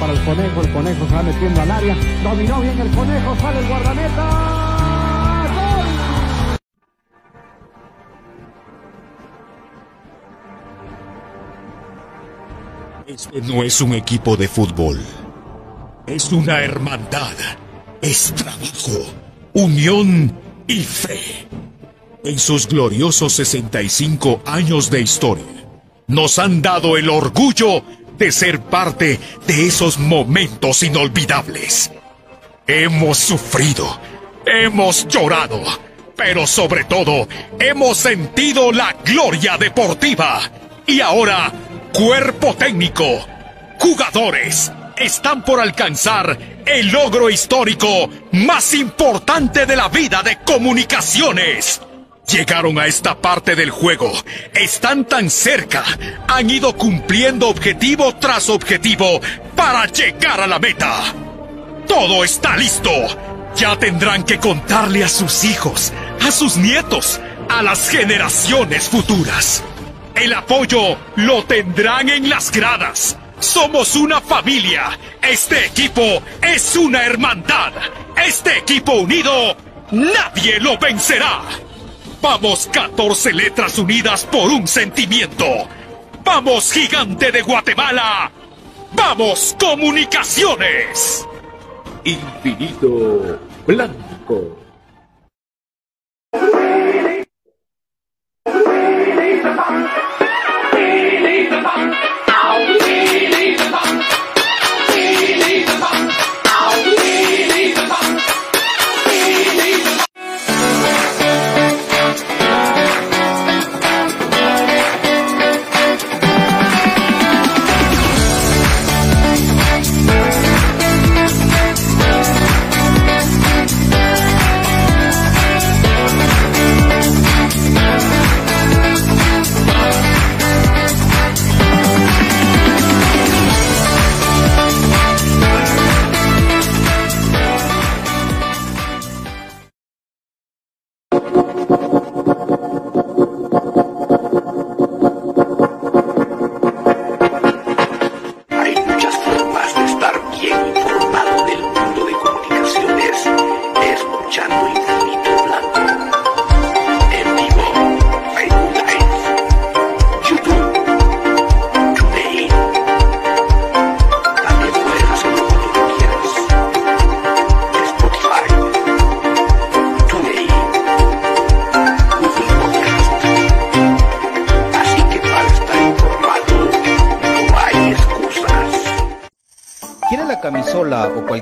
para el conejo, el conejo se va metiendo al área. Dominó bien el conejo, sale el guardameta. Este no es un equipo de fútbol. Es una hermandad. Es trabajo, unión y fe. En sus gloriosos 65 años de historia, nos han dado el orgullo de ser parte de esos momentos inolvidables. Hemos sufrido, hemos llorado, pero sobre todo hemos sentido la gloria deportiva. Y ahora, cuerpo técnico, jugadores, están por alcanzar el logro histórico más importante de la vida de comunicaciones. Llegaron a esta parte del juego, están tan cerca, han ido cumpliendo objetivo tras objetivo para llegar a la meta. Todo está listo. Ya tendrán que contarle a sus hijos, a sus nietos, a las generaciones futuras. El apoyo lo tendrán en las gradas. Somos una familia. Este equipo es una hermandad. Este equipo unido, nadie lo vencerá. Vamos 14 letras unidas por un sentimiento. Vamos gigante de Guatemala. Vamos comunicaciones. Infinito Blanco.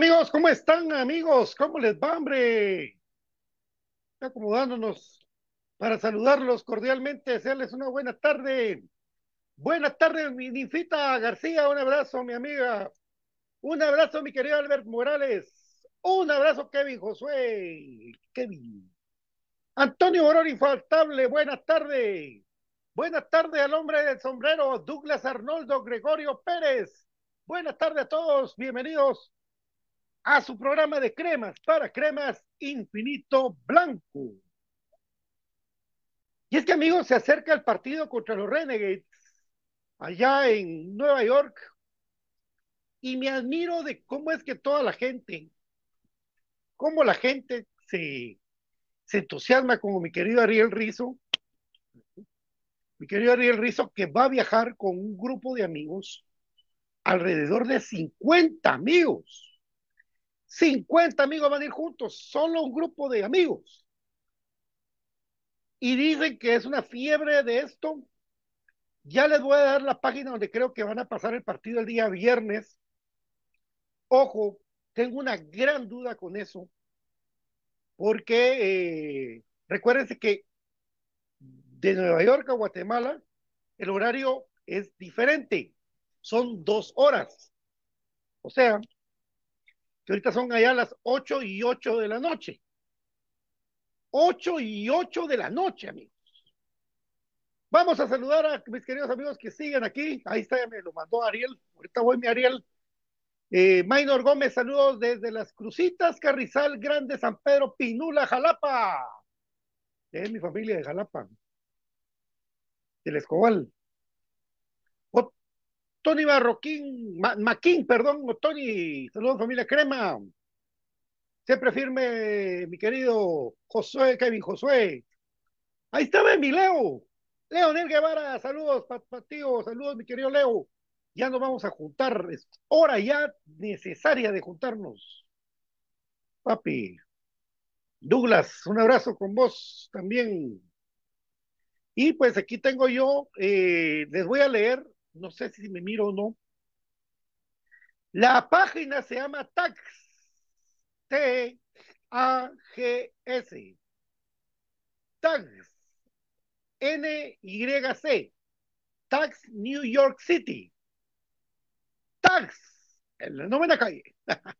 Amigos? ¿Cómo están amigos? ¿Cómo les va, hombre? Acomodándonos para saludarlos cordialmente, desearles una buena tarde. Buena tarde, mi ninfita García, un abrazo, mi amiga. Un abrazo, mi querido Albert Morales. Un abrazo, Kevin Josué. Kevin. Antonio Borón Infaltable, buena tarde. Buena tarde al hombre del sombrero, Douglas Arnoldo Gregorio Pérez. Buenas tardes a todos, bienvenidos a su programa de cremas para cremas infinito blanco. Y es que amigos, se acerca el partido contra los Renegades allá en Nueva York y me admiro de cómo es que toda la gente, cómo la gente se, se entusiasma como mi querido Ariel Rizo, mi querido Ariel Rizo que va a viajar con un grupo de amigos, alrededor de 50 amigos 50 amigos van a ir juntos, solo un grupo de amigos. Y dicen que es una fiebre de esto. Ya les voy a dar la página donde creo que van a pasar el partido el día viernes. Ojo, tengo una gran duda con eso, porque eh, recuérdense que de Nueva York a Guatemala el horario es diferente, son dos horas. O sea, que ahorita son allá las 8 y 8 de la noche. 8 y 8 de la noche, amigos. Vamos a saludar a mis queridos amigos que siguen aquí. Ahí está, ya me lo mandó Ariel. Ahorita voy, mi Ariel. Eh, Maynor Gómez, saludos desde las Crucitas, Carrizal, Grande, San Pedro, Pinula, Jalapa. Es mi familia de Jalapa. Del Escobal. Tony Barroquín, Ma Maquín, perdón, Tony, saludos familia Crema. Siempre firme, mi querido Josué, Kevin Josué. Ahí estaba mi Leo. Leonel Guevara, saludos, Patío, saludos, mi querido Leo. Ya nos vamos a juntar, es hora ya necesaria de juntarnos. Papi. Douglas, un abrazo con vos también. Y pues aquí tengo yo, eh, les voy a leer no sé si me miro o no. La página se llama TAX, T-A-G-S, TAX, N-Y-C, TAX New York City, TAX, en la novena calle.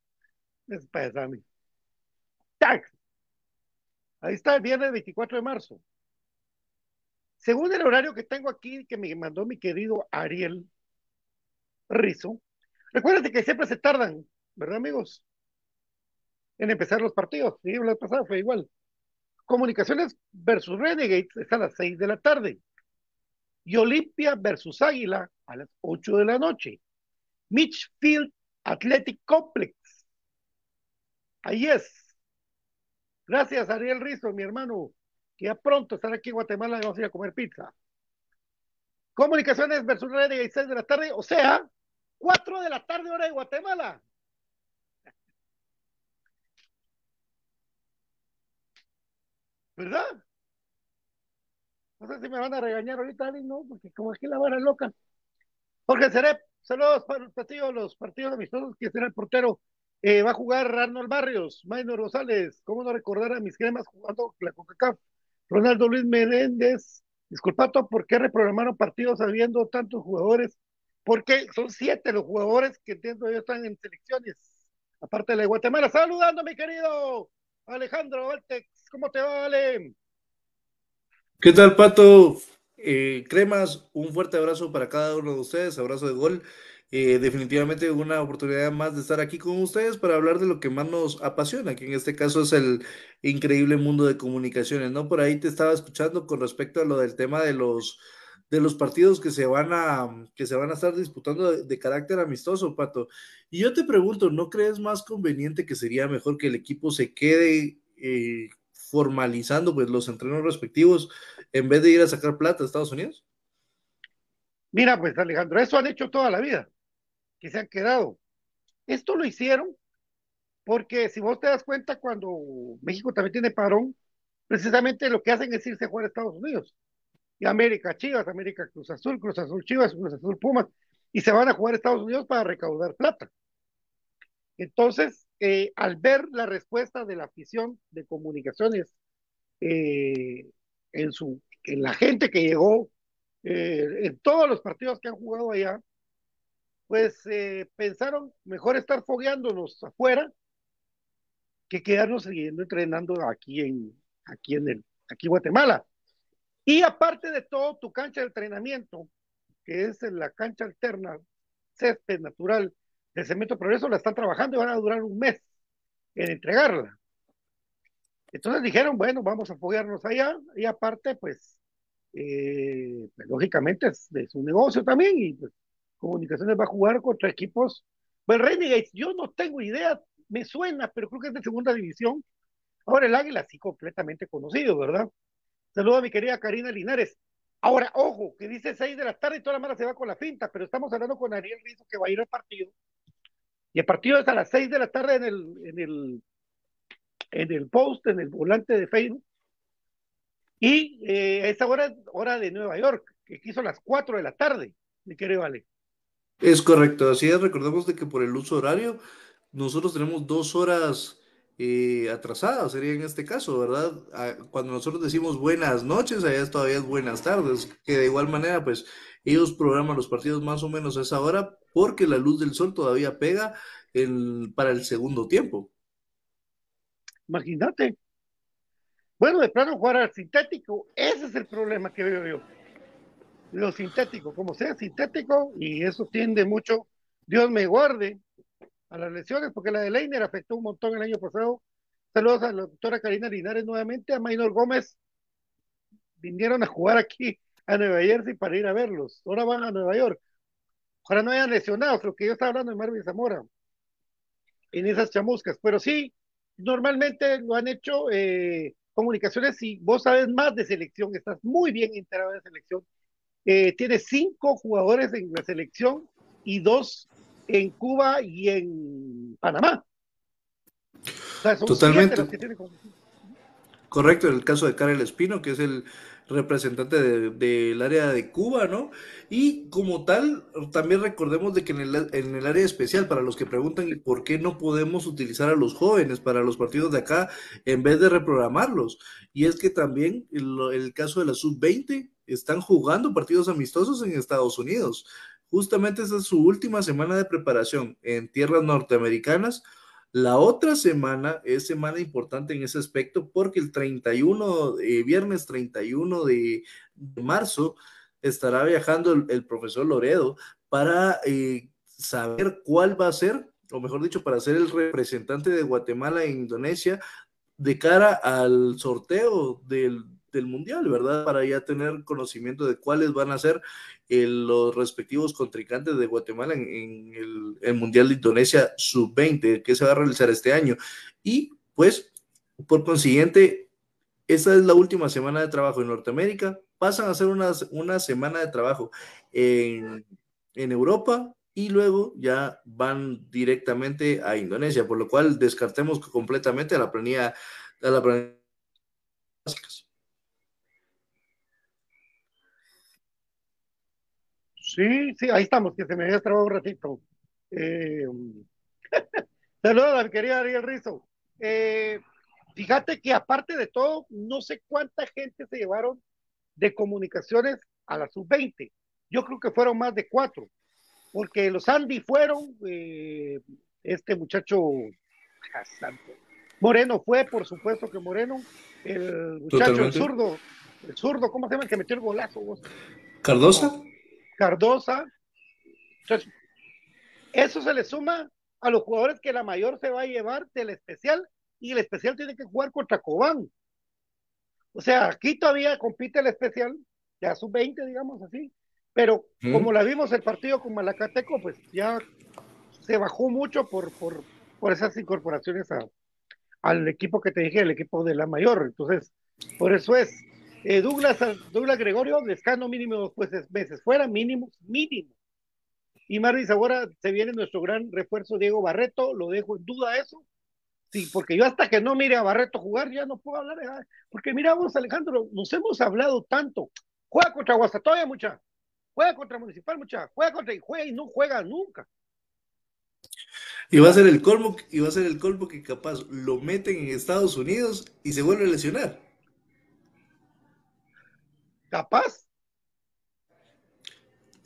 es para. TAX. Ahí está el viernes 24 de marzo. Según el horario que tengo aquí, que me mandó mi querido Ariel Rizo, recuérdate que siempre se tardan, ¿verdad, amigos? En empezar los partidos. Sí, la pasada fue igual. Comunicaciones versus Renegades está a las 6 de la tarde. y Olimpia versus Águila a las 8 de la noche. Mitchfield Athletic Complex. Ahí es. Gracias, Ariel Rizo, mi hermano, que ya pronto estará aquí en Guatemala y vamos a ir a comer pizza. Comunicaciones versus Red de 6 de la tarde, o sea, 4 de la tarde, hora de Guatemala. ¿Verdad? No sé si me van a regañar ahorita, Ali, no, porque como aquí la vara loca. Jorge Serep, saludos para los partidos, los partidos amistosos que será el portero. Eh, va a jugar Arnold Barrios, Maynor Rosales, ¿cómo no recordar a mis cremas jugando la CONCACAF? Ronaldo Luis Menéndez, disculpato, ¿por qué reprogramaron partidos habiendo tantos jugadores? Porque son siete los jugadores que entiendo yo están en selecciones, aparte de la de Guatemala. Saludando, mi querido Alejandro Valtex, ¿cómo te va, Ale? ¿Qué tal, Pato? Eh, cremas, un fuerte abrazo para cada uno de ustedes, abrazo de gol. Eh, definitivamente una oportunidad más de estar aquí con ustedes para hablar de lo que más nos apasiona, que en este caso es el increíble mundo de comunicaciones, ¿no? Por ahí te estaba escuchando con respecto a lo del tema de los de los partidos que se van a que se van a estar disputando de, carácter amistoso, Pato. Y yo te pregunto, ¿no crees más conveniente que sería mejor que el equipo se quede eh, formalizando pues los entrenos respectivos en vez de ir a sacar plata a Estados Unidos? Mira, pues Alejandro, eso han hecho toda la vida, que se han quedado. Esto lo hicieron porque si vos te das cuenta, cuando México también tiene parón, precisamente lo que hacen es irse a jugar a Estados Unidos. Y América Chivas, América Cruz Azul, Cruz Azul Chivas, Cruz Azul Pumas, y se van a jugar a Estados Unidos para recaudar plata. Entonces, eh, al ver la respuesta de la afición de comunicaciones eh, en, su, en la gente que llegó, eh, en todos los partidos que han jugado allá, pues eh, pensaron mejor estar fogueándonos afuera que quedarnos siguiendo entrenando aquí en, aquí en el, aquí Guatemala. Y aparte de todo, tu cancha de entrenamiento, que es la cancha alterna, césped natural de Cemento Progreso, la están trabajando y van a durar un mes en entregarla. Entonces dijeron, bueno, vamos a foguearnos allá y aparte, pues, eh, pues, lógicamente es de su negocio también y pues, Comunicaciones va a jugar contra equipos. Pues Renegades, yo no tengo idea, me suena, pero creo que es de segunda división. Ahora el Águila sí completamente conocido, ¿verdad? Saludo a mi querida Karina Linares. Ahora, ojo, que dice 6 de la tarde y toda la mala se va con la finta, pero estamos hablando con Ariel Rizzo que va a ir al partido. Y el partido es a las 6 de la tarde en el, en el, en el post, en el volante de Facebook. Y eh, a esa hora hora de Nueva York, que a las 4 de la tarde, mi querido Ale. Es correcto, así es, recordemos de que por el uso horario, nosotros tenemos dos horas eh, atrasadas, sería en este caso, ¿verdad? Ah, Cuando nosotros decimos buenas noches, allá todavía es buenas tardes, que de igual manera, pues ellos programan los partidos más o menos a esa hora porque la luz del sol todavía pega para el segundo tiempo. Imagínate. Bueno, de plano jugar al sintético, ese es el problema que veo yo. Lo sintético, como sea sintético, y eso tiende mucho, Dios me guarde, a las lesiones, porque la de Leiner afectó un montón el año pasado. Saludos a la doctora Karina Linares nuevamente, a Maynor Gómez. Vinieron a jugar aquí a Nueva Jersey para ir a verlos. Ahora van a Nueva York. Ojalá no hayan lesionados, lo que yo estaba hablando de Marvin Zamora en esas chamuscas. Pero sí, normalmente lo han hecho eh, comunicaciones y vos sabes más de selección, estás muy bien enterado de selección. Eh, tiene cinco jugadores en la selección y dos en Cuba y en Panamá. O sea, son Totalmente. siete los que tiene con- Correcto, en el caso de Karel Espino, que es el representante de- del área de Cuba, ¿no? Y como tal, también recordemos de que en el, en el área especial, para los que preguntan ¿y por qué no podemos utilizar a los jóvenes para los partidos de acá en vez de reprogramarlos. Y es que también el, el caso de la sub-20 están jugando partidos amistosos en Estados Unidos. Justamente esta es su última semana de preparación en tierras norteamericanas. La otra semana es semana importante en ese aspecto porque el 31, eh, viernes 31 de, marzo, estará viajando el, profesor Loredo para eh, saber cuál va a ser, o mejor dicho, para ser el representante de Guatemala en Indonesia de cara al sorteo del, del Mundial, ¿verdad? Para ya tener conocimiento de cuáles van a ser eh, los respectivos contrincantes de Guatemala en, el, Mundial de Indonesia Sub-20, que se va a realizar este año. Y pues, por consiguiente, esta es la última semana de trabajo en Norteamérica, pasan a ser una, una semana de trabajo en, en Europa y luego ya van directamente a Indonesia, por lo cual descartemos completamente a la planilla, a Sí, sí, ahí estamos, que se me había trabado un ratito. Eh, Saludos a mi querida Ariel Rizo. Eh, fíjate que aparte de todo, no sé cuánta gente se llevaron de comunicaciones a la sub-20. Yo creo que fueron más de cuatro, porque los Andy fueron, eh, este muchacho Moreno fue, por supuesto que Moreno, el muchacho, el zurdo, el zurdo, ¿cómo se llama el que metió el golazo? vos? Cardosa. Cardosa. Entonces, eso se le suma a los jugadores que la mayor se va a llevar del especial y el especial tiene que jugar contra Cobán. O sea, aquí todavía compite el especial, ya sub-20, digamos así, pero Mm. como la vimos el partido con Malacateco, pues ya se bajó mucho por, por, por esas incorporaciones a, al equipo que te dije, el equipo de la mayor. Entonces, por eso es. Eh, Douglas, Douglas Gregorio, descanso mínimo dos pues, meses fuera, mínimo, mínimo. Y Marvis, ahora se viene nuestro gran refuerzo Diego Barreto, lo dejo en duda eso. Sí, porque yo hasta que no mire a Barreto jugar ya no puedo hablar. Porque mira vos, Alejandro, nos hemos hablado tanto. Juega contra Guastatoya, mucha. Juega contra Municipal, mucha. Juega contra y juega y no juega nunca. Y va a ser el colmo, y va a ser el colmo que capaz lo meten en Estados Unidos y se vuelve a lesionar. Capaz.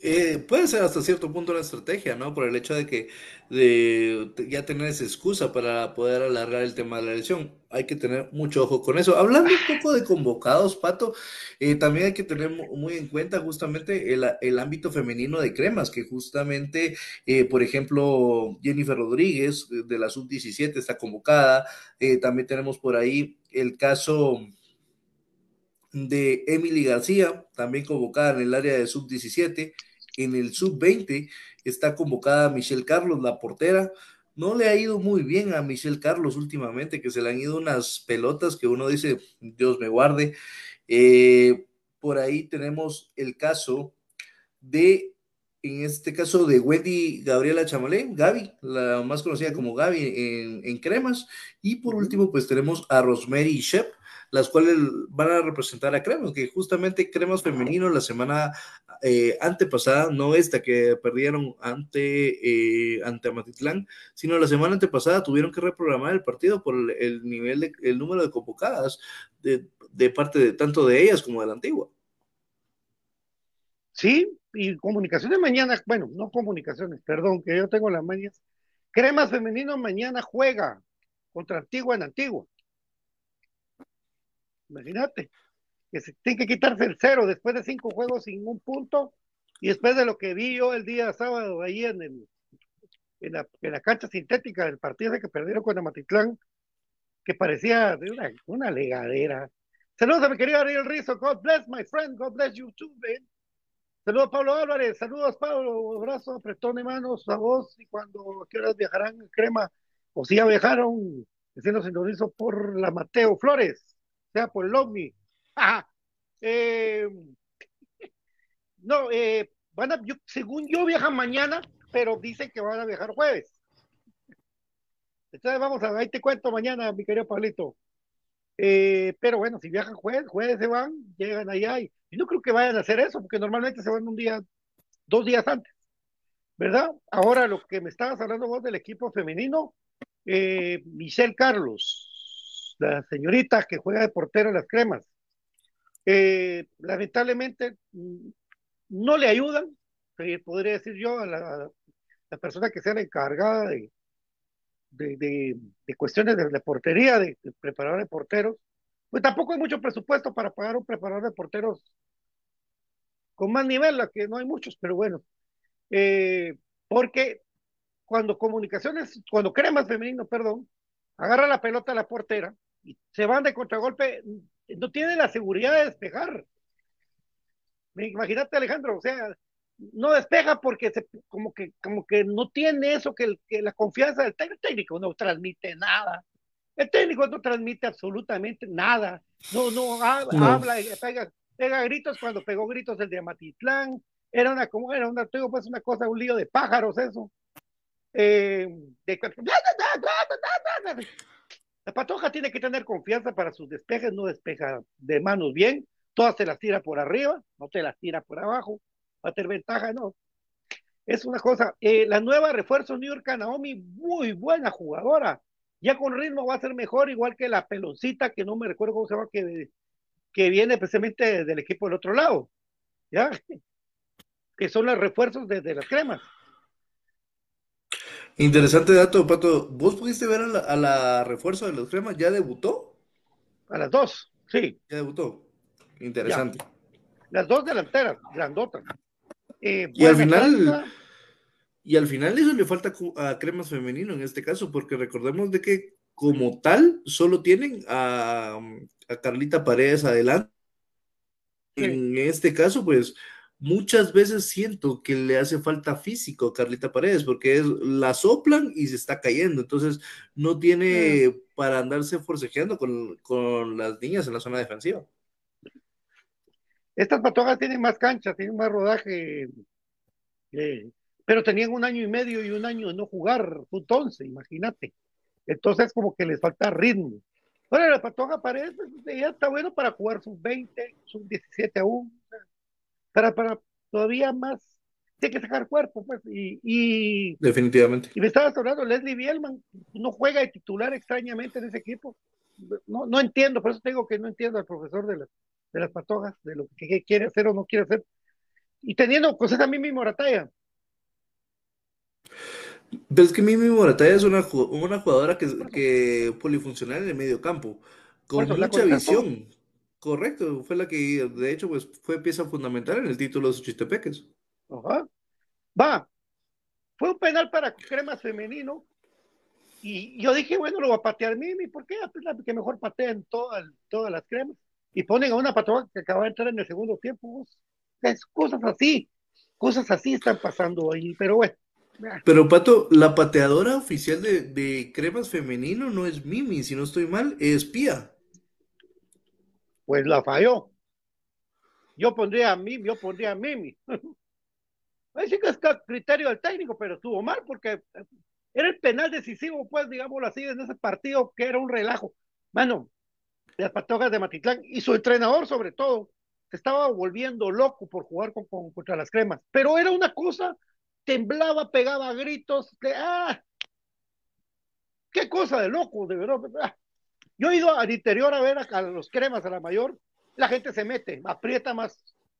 Eh, puede ser hasta cierto punto una estrategia, ¿no? Por el hecho de que de ya tener esa excusa para poder alargar el tema de la lesión. Hay que tener mucho ojo con eso. Hablando un poco de convocados, Pato, eh, también hay que tener mu- muy en cuenta justamente el, el ámbito femenino de cremas, que justamente, eh, por ejemplo, Jennifer Rodríguez de la sub-17 está convocada. Eh, también tenemos por ahí el caso de Emily García, también convocada en el área de sub-17. En el sub-20 está convocada Michelle Carlos, la portera. No le ha ido muy bien a Michelle Carlos últimamente, que se le han ido unas pelotas que uno dice, Dios me guarde. Eh, por ahí tenemos el caso de, en este caso, de Wendy Gabriela Chamalé, Gaby, la más conocida como Gaby en, en Cremas. Y por último, pues tenemos a Rosemary Shep, las cuales van a representar a Cremas, que justamente Cremas femenino la semana eh, antepasada, no esta que perdieron ante, eh, ante Amatitlán, sino la semana antepasada tuvieron que reprogramar el partido por el, el nivel, de, el número de convocadas de, de, parte de tanto de ellas como de la antigua. Sí, y comunicaciones mañana, bueno, no comunicaciones, perdón, que yo tengo las mañas. Cremas femenino mañana juega contra Antigua en Antigua. Imagínate, que se tiene que quitarse el cero después de cinco juegos sin un punto y después de lo que vi yo el día sábado ahí en, el, en, la, en la cancha sintética del partido de que perdieron con Amatitlán, que parecía de una, legadera. Saludos a mi querido Ariel Rizzo, God bless my friend, God bless you too, man. Saludos Pablo Álvarez, saludos Pablo, abrazo, apretón de manos a vos y cuando a qué horas viajarán Crema, o si ya viajaron, diciendo sintonizo por la Mateo Flores, sea por el OVNI. eh, no, eh, van a, yo, según yo viajan mañana, pero dicen que van a viajar jueves. Entonces vamos a, ahí te cuento mañana, mi querido Pablito. Eh, pero bueno, si viajan jueves, jueves se van, llegan allá y, y, no creo que vayan a hacer eso, porque normalmente se van un día, dos días antes, ¿verdad? Ahora lo que me estabas hablando vos del equipo femenino, eh, Michelle Carlos, la señorita que juega de portero en las cremas, eh, lamentablemente no le ayudan, podría decir yo, a la, la persona que sea la encargada de, de, de, cuestiones de, de portería, de, preparador de porteros, pues tampoco hay mucho presupuesto para pagar un preparador de porteros con más nivel, que no hay muchos, pero bueno, eh, porque cuando comunicaciones, cuando cremas femenino, perdón, agarra la pelota a la portera y se van de contragolpe, no tiene la seguridad de despejar. Imagínate, Alejandro, o sea, no despeja porque se, como que como que no tiene eso que, el, que la confianza del técnico, el técnico no transmite nada. El técnico no transmite absolutamente nada. No, no, ha- No. habla, pega, pega gritos cuando pegó gritos el de Amatitlán. Era una, como era una, digo, pues una cosa, un lío de pájaros eso. Eh, de, la patoja tiene que tener confianza para sus despejes, no despeja de manos bien, todas te las tira por arriba, no te las tira por abajo, va a tener ventaja, no. Es una cosa, eh, la nueva refuerzo New York Naomi, muy buena jugadora, ya con ritmo va a ser mejor, igual que la peloncita, que no me recuerdo cómo se llama, que, que viene precisamente del equipo del otro lado, ¿ya? Que son los refuerzos de, de las cremas. Interesante dato, Pato. ¿Vos pudiste ver a la, a la refuerzo de los cremas? ¿Ya debutó? A las dos, sí. Ya debutó. Interesante. Las dos delanteras, grandotas. Eh, Y al final, y al final eso le falta a Cremas Femenino en este caso, porque recordemos de que como tal solo tienen a, a Carlita Paredes adelante. En este caso, pues muchas veces siento que le hace falta físico a Carlita Paredes, porque es, la soplan y se está cayendo, entonces no tiene para andarse forcejeando con, con las niñas en la zona defensiva. Estas patojas tienen más cancha, tienen más rodaje, eh, pero tenían un año y medio y un año de no jugar fut 11, imagínate. Entonces, como que les falta ritmo. Ahora, la patoja parece, ya está bueno para jugar sub 20, sub 17 aún, para, para todavía más, tiene que sacar cuerpo, pues, y, y, Definitivamente. y me estabas hablando, Leslie Bielman no juega de titular extrañamente en ese equipo. No, no entiendo, por eso te digo que no entiendo al profesor de las, de las patojas, de lo que, quiere hacer o no quiere hacer. Y teniendo, pues esa misma Morataya. Pero es que Mimi Morataya es una, una jugadora que, que polifuncional en el medio campo, con eso, mucha visión. Correcto, fue la que de hecho pues fue pieza fundamental en el título de sus chistepeques. Ajá. Va, fue un penal para cremas femenino. Y yo dije, bueno, lo va a patear Mimi, ¿por qué? La que mejor patean todas, todas las cremas. Y ponen a una patoja que acaba de entrar en el segundo tiempo. Es cosas así, cosas así están pasando ahí, pero bueno. Pero Pato, la pateadora oficial de, de Cremas Femenino no es Mimi, si no estoy mal, es Pía. Pues la falló. Yo pondría a Mimi, yo pondría a Mimi. Ahí sí que es criterio del técnico, pero estuvo mal porque era el penal decisivo, pues, digámoslo así, en ese partido que era un relajo. Mano, las patojas de Matitlán y su entrenador, sobre todo, se estaba volviendo loco por jugar con, con- contra las cremas. Pero era una cosa, temblaba, pegaba gritos, que, ¡ah! ¡Qué cosa de loco, de verdad! Ah. Yo he ido al interior a ver a, los cremas, a la mayor, la gente se mete, aprieta más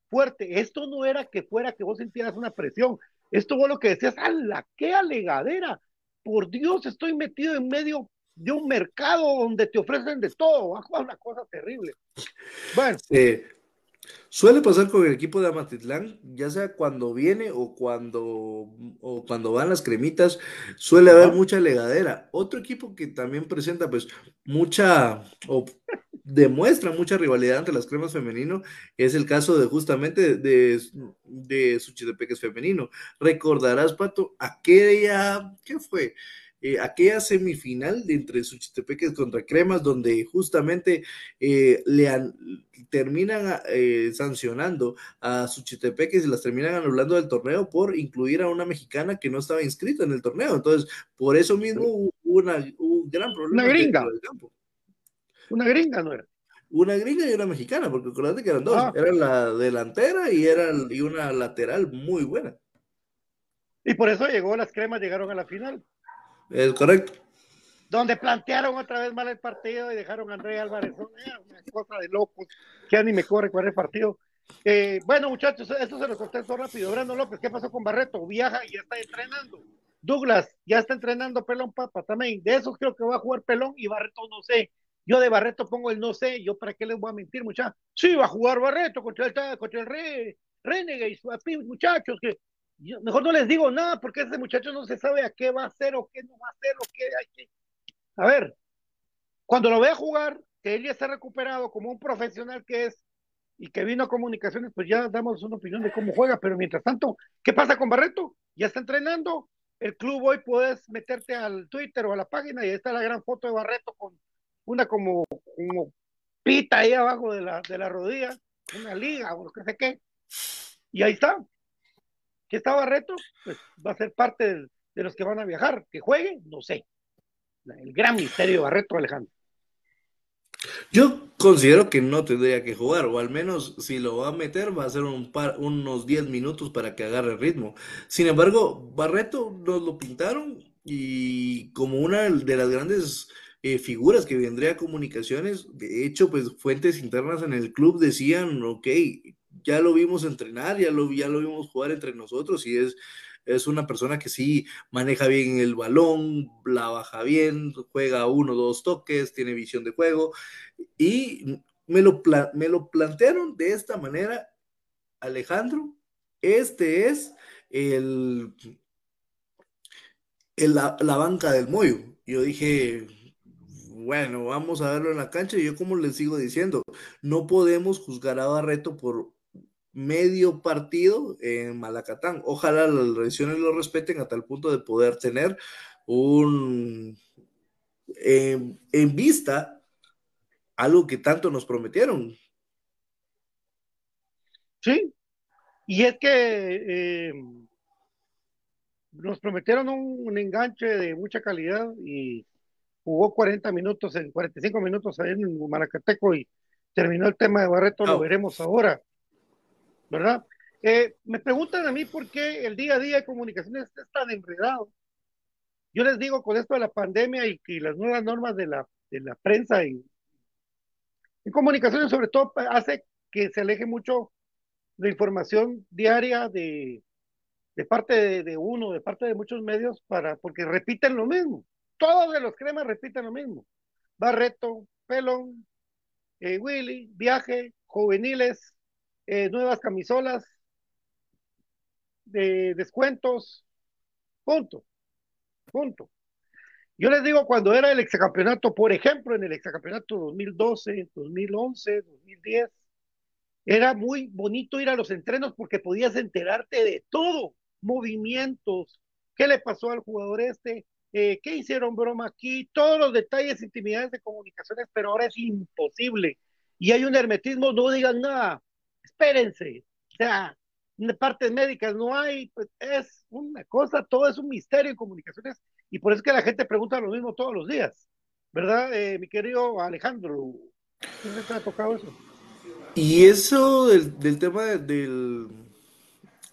fuerte. Esto no era que fuera que vos sintieras una presión. Esto fue lo que decías, ¡ala! ¡Qué alegadera! Por Dios, estoy metido en medio de un mercado donde te ofrecen de todo. Bajo una cosa terrible. Bueno, Eh, suele pasar con el equipo de Amatitlán, ya sea cuando viene o cuando, o cuando van las cremitas, suele haber mucha legadera. Otro equipo que también presenta pues mucha, o demuestra mucha rivalidad entre las cremas femenino, es el caso de justamente de, de Suchitepeques femenino. Recordarás, Pato, aquella, ¿qué fue? Eh, aquella semifinal de entre Suchitepeques contra Cremas, donde justamente eh, le terminan eh, sancionando a Suchitepeques y las terminan anulando del torneo por incluir a una mexicana que no estaba inscrita en el torneo. Entonces, por eso mismo hubo, una, hubo un gran problema Una gringa. del campo. una gringa no era. Una gringa y una mexicana, porque acuérdate que eran dos. Ah. Era la delantera y, era, y una lateral muy buena. Y por eso llegó, las cremas llegaron a la final, Es correcto. donde plantearon otra vez mal el partido y dejaron a André Álvarez. Una cosa de locos, que ni me corre cuál el partido. Eh, bueno, muchachos, esto se lo contesto rápido. Brando López, ¿qué pasó con Barreto? Viaja y ya está entrenando. Douglas, ya está entrenando Pelón Papa también. De esos creo que va a jugar Pelón y Barreto no sé. Yo de Barreto pongo el no sé. Yo para qué les voy a mentir, muchachos. Sí, va a jugar Barreto contra el, contra el Re, Renegades, muchachos, que mejor no les digo nada porque ese muchacho no se sabe a qué va a hacer o qué no va a hacer o qué hay que. A ver, cuando lo vea jugar, que él ya está recuperado como un profesional que es y que vino a comunicaciones, pues ya damos una opinión de cómo juega, pero mientras tanto, ¿qué pasa con Barreto? Ya está entrenando. El club hoy puedes meterte al Twitter o a la página y ahí está la gran foto de Barreto con una como, como pita ahí abajo de la, de la rodilla, una liga o lo que sé qué. Y ahí está. ¿Qué está Barreto? Pues va a ser parte de, los que van a viajar. Que juegue, no sé. El gran misterio de Barreto, Alejandro. Yo considero que no tendría que jugar, o al menos si lo va a meter va a ser unos 10 minutos para que agarre ritmo. Sin embargo, Barreto nos lo pintaron y como una de las grandes eh, figuras que vendría a comunicaciones, de hecho, pues fuentes internas en el club decían, ok, ya lo vimos entrenar, ya lo, ya lo vimos jugar entre nosotros y es, es una persona que sí maneja bien el balón, la baja bien, juega uno, dos toques, tiene visión de juego y me lo, me lo plantearon de esta manera, Alejandro, este es el, el- la, la banca del Moyo. Yo dije, bueno, vamos a verlo en la cancha y yo como les sigo diciendo, no podemos juzgar a Barreto por medio partido en Malacatán. Ojalá las lesiones lo respeten a tal punto de poder tener un en, en vista algo que tanto nos prometieron. Sí, y es que eh, nos prometieron un, un enganche de mucha calidad y jugó 40 minutos, en 45 minutos ahí en Malacateco y terminó el tema de Barreto, lo veremos ahora, ¿verdad? Eh, me preguntan a mí por qué el día a día de comunicaciones es tan enredado. Yo les digo con esto de la pandemia y, y las nuevas normas de la, de la prensa y en comunicaciones sobre todo hace que se aleje mucho de información diaria de, de parte de, de uno, de parte de muchos medios, para, porque repiten lo mismo. Todos de los cremas repiten lo mismo. Barreto, Pelón, eh, Willy, Viaje, Juveniles, eh, nuevas camisolas, de descuentos, punto, punto. Yo les digo, cuando era el exacampeonato, por ejemplo, en el exacampeonato 2012, 2011, 2010, era muy bonito ir a los entrenos porque podías enterarte de todo, movimientos, qué le pasó al jugador este, eh, qué hicieron broma aquí, todos los detalles, intimidades de comunicaciones, pero ahora es imposible. Y hay un hermetismo, no digan nada, espérense, o sea, partes médicas no hay, pues es una cosa, todo es un misterio en comunicaciones y por eso es que la gente pregunta lo mismo todos los días, ¿verdad, eh, mi querido Alejandro? ¿Quién te ha tocado eso? Y eso del, tema de- del,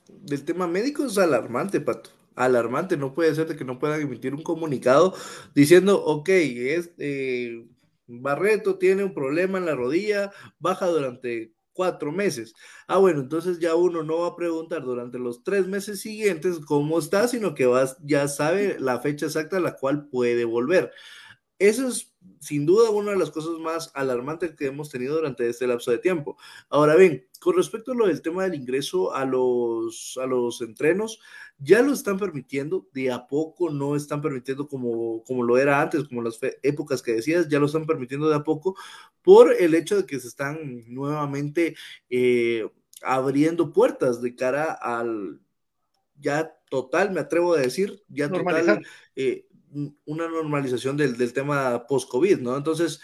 del tema médico es alarmante, Pato. Alarmante, no puede ser de que no puedan emitir un comunicado diciendo, ok, es, eh, Barreto tiene un problema en la rodilla, baja durante cuatro meses. Ah, bueno, entonces ya uno no va a preguntar durante los tres meses siguientes cómo está, sino que vas, ya sabe la fecha exacta a la cual puede volver. Eso es sin duda una de las cosas más alarmantes que hemos tenido durante este lapso de tiempo. Ahora bien, con respecto a lo del tema del ingreso a los, a los entrenos, ya lo están permitiendo, de a poco no están permitiendo como, como lo era antes, como las épocas que decías, ya lo están permitiendo de a poco por el hecho de que se están nuevamente eh, abriendo puertas de cara al ya total, me atrevo a decir, ya total, eh, una normalización del, del tema post-COVID, ¿no? Entonces,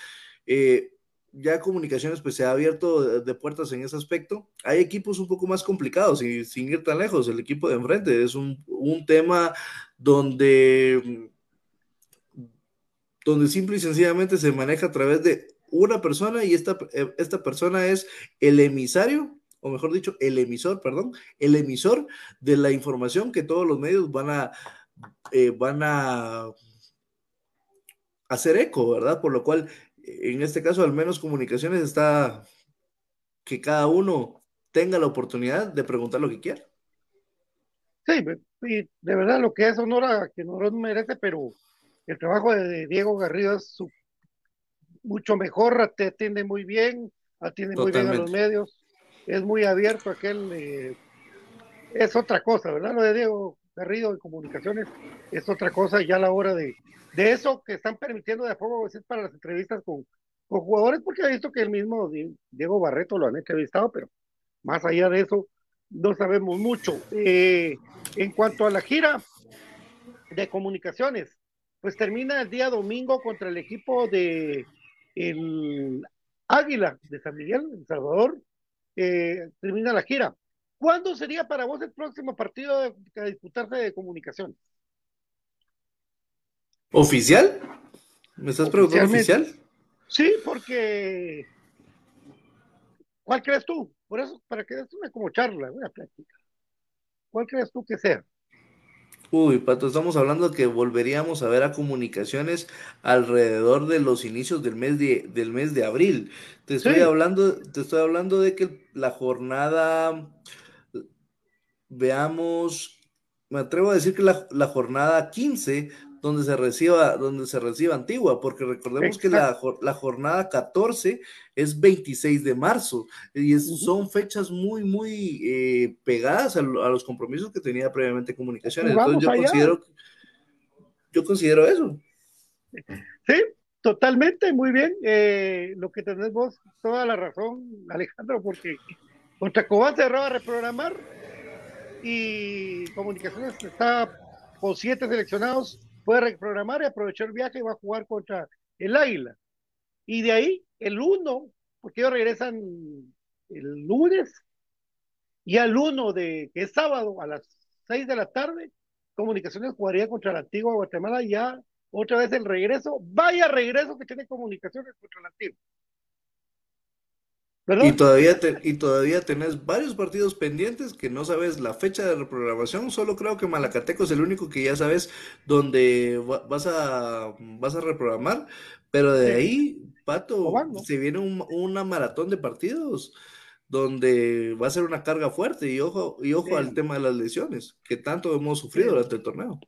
eh, ya comunicaciones pues se ha abierto de, de, puertas en ese aspecto. Hay equipos un poco más complicados y sin ir tan lejos, el equipo de enfrente es un, un tema donde, donde simple y sencillamente se maneja a través de una persona y esta, esta persona es el emisario o mejor dicho, el emisor, perdón, el emisor de la información que todos los medios van a, eh, van a hacer eco, ¿verdad? Por lo cual, en este caso, al menos comunicaciones está que cada uno tenga la oportunidad de preguntar lo que quiera. Sí, y de verdad lo que es honor a que no merece, pero el trabajo de Diego Garrido es su, mucho mejor, te atiende muy bien, atiende Totalmente. muy bien a los medios es muy abierto aquel, eh, es otra cosa, ¿verdad? Lo de Diego Garrido de comunicaciones es otra cosa, ya a la hora de, de eso que están permitiendo de a poco es para las entrevistas con, con jugadores, porque he visto que el mismo Di- Diego Barreto lo han entrevistado, pero más allá de eso, no sabemos mucho. Eh, en cuanto a la gira de comunicaciones, pues termina el día domingo contra el equipo de el Águila de San Miguel, El Salvador, eh, termina la gira. ¿Cuándo sería para vos el próximo partido de- a disputarse de comunicaciones? ¿Oficial? ¿Me estás preguntando oficial? Sí, porque ¿cuál crees tú? Por eso, para que es una como charla, una plática. ¿Cuál crees tú que sea? Uy, Pato, estamos hablando que volveríamos a ver a comunicaciones alrededor de los inicios del mes de, del mes de abril. Te estoy Sí. hablando, te estoy hablando de que la jornada, veamos, me atrevo a decir que la, la jornada 15, donde se reciba, donde se reciba Antigua, porque recordemos que la, la jornada 14 es 26 de marzo, y es- son fechas muy, muy eh, pegadas a, a los compromisos que tenía previamente comunicaciones. Jugamos Entonces yo allá. considero, yo considero eso. Sí, totalmente, muy bien. Eh, lo que tenés vos, toda la razón, Alejandro, porque contra Cobán se va a reprogramar y Comunicaciones está con siete seleccionados, puede reprogramar y aprovechar el viaje y va a jugar contra el Águila. Y de ahí, el 1, porque ellos regresan el lunes, y al 1 de, que es sábado a las 6 de la tarde, Comunicaciones jugaría contra la antigua Guatemala ya otra vez el regreso, vaya regreso que tiene comunicaciones contra la antigua. Y todavía, te- y todavía tenés varios partidos pendientes que no sabes la fecha de reprogramación. Solo creo que Malacateco es el único que ya sabes dónde va- vas a, vas a reprogramar. Pero de Sí. ahí, Pato, se viene un- una maratón de partidos donde va a ser una carga fuerte. Y ojo, y ojo Sí. al tema de las lesiones, que tanto hemos sufrido Sí. durante el torneo.